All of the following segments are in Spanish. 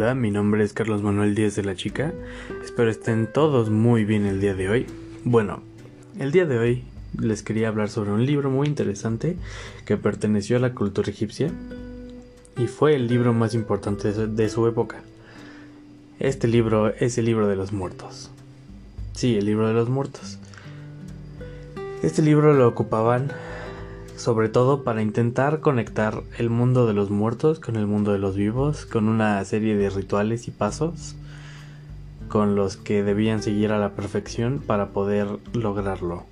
Hola, mi nombre es Carlos Manuel Díaz de la Chica. Espero estén todos muy bien el día de hoy. Bueno, el día de hoy les quería hablar sobre un libro muy interesante que perteneció a la cultura egipcia y fue el libro más importante de su época. Este libro es el libro de los muertos. Sí, el libro de los muertos. Este libro lo ocupaban sobre todo para intentar conectar el mundo de los muertos con el mundo de los vivos, con una serie de rituales y pasos con los que debían seguir a la perfección para poder lograrlo.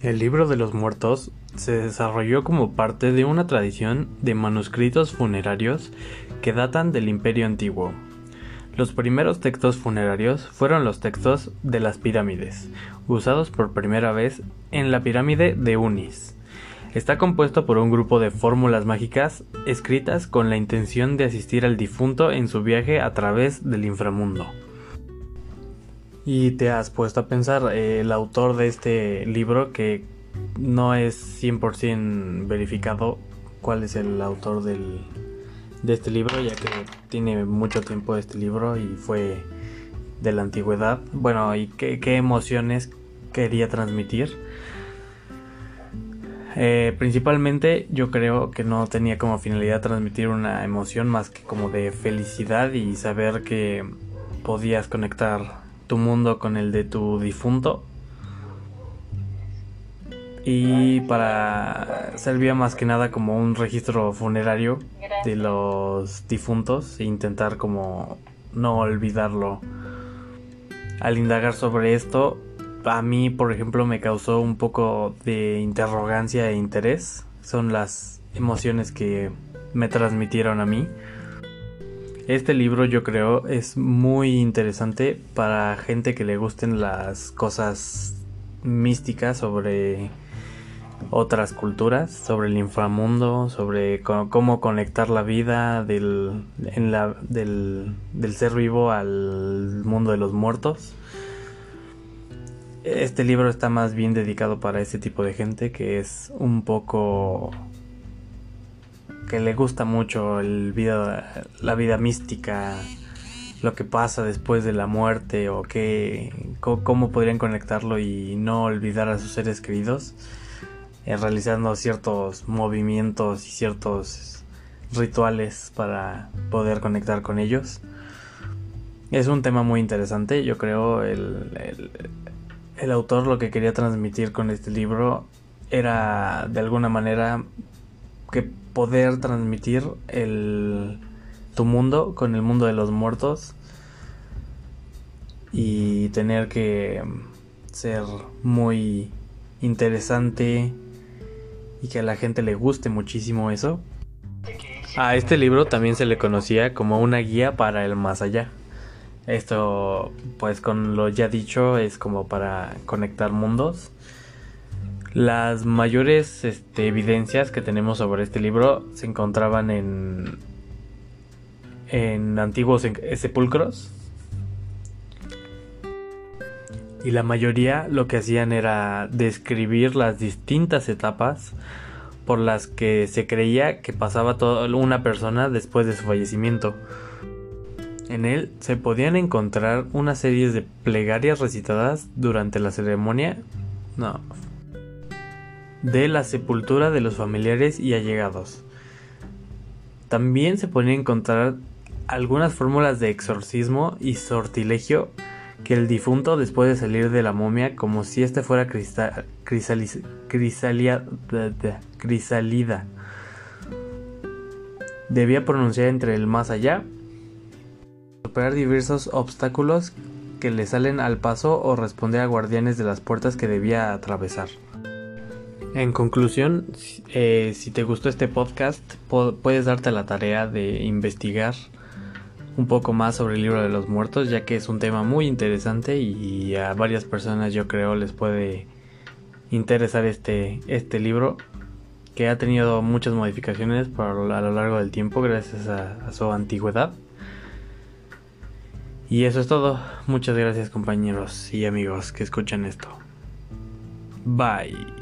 El libro de los muertos se desarrolló como parte de una tradición de manuscritos funerarios que datan del Imperio Antiguo, los primeros textos funerarios fueron los textos de las pirámides, usados por primera vez en la pirámide de Unis. Está compuesto por un grupo de fórmulas mágicas escritas con la intención de asistir al difunto en su viaje a través del inframundo. Y te has puesto a pensar, eh, el autor de este libro, que no es 100% verificado cuál es el autor del, de este libro, ya que tiene mucho tiempo este libro y fue de la antigüedad. Bueno, y qué, emociones quería transmitir. Eh, principalmente yo creo que no tenía como finalidad transmitir una emoción más que como de felicidad y saber que podías conectar tu mundo con el de tu difunto y para servía más que nada como un registro funerario de los difuntos e intentar como no olvidarlo. Al indagar sobre esto, a mí, por ejemplo, me causó un poco de interrogancia e interés. Son las emociones que me transmitieron a mí. Este libro yo creo es muy interesante para gente que le gusten las cosas místicas sobre otras culturas, sobre el inframundo, sobre cómo, conectar la vida del, del, ser vivo al mundo de los muertos. Este libro está más bien dedicado para ese tipo de gente que es un poco que le gusta mucho el vida, la vida mística, lo que pasa después de la muerte o qué, cómo podrían conectarlo y no olvidar a sus seres queridos. Realizando ciertos movimientos y ciertos rituales para poder conectar con ellos. Es un tema muy interesante, yo creo el, el, autor lo que quería transmitir con este libro era de alguna manera que poder transmitir el, tu mundo con el mundo de los muertos y tener que ser muy interesante y que a la gente le guste muchísimo eso. A este libro también se le conocía como una guía para el más allá. Esto, pues con lo ya dicho, es como para conectar mundos. Las mayores este, evidencias que tenemos sobre este libro se encontraban en, en antiguos sepulcros. Y la mayoría lo que hacían era describir las distintas etapas por las que se creía que pasaba toda una persona después de su fallecimiento. En él se podían encontrar una serie de plegarias recitadas durante la ceremonia no, de la sepultura de los familiares y allegados. También se podían encontrar algunas fórmulas de exorcismo y sortilegio que el difunto después de salir de la momia como si éste fuera crisalida. Debía pronunciar entre el más allá, superar diversos obstáculos que le salen al paso o responder a guardianes de las puertas que debía atravesar. En conclusión, eh, si te gustó este podcast, puedes darte la tarea de investigar un poco más sobre el libro de los muertos, ya que es un tema muy interesante y a varias personas yo creo les puede interesar este, este libro que ha tenido muchas modificaciones por, a lo largo del tiempo gracias a su antigüedad. Y eso es todo. Muchas gracias compañeros y amigos que escuchan esto. Bye.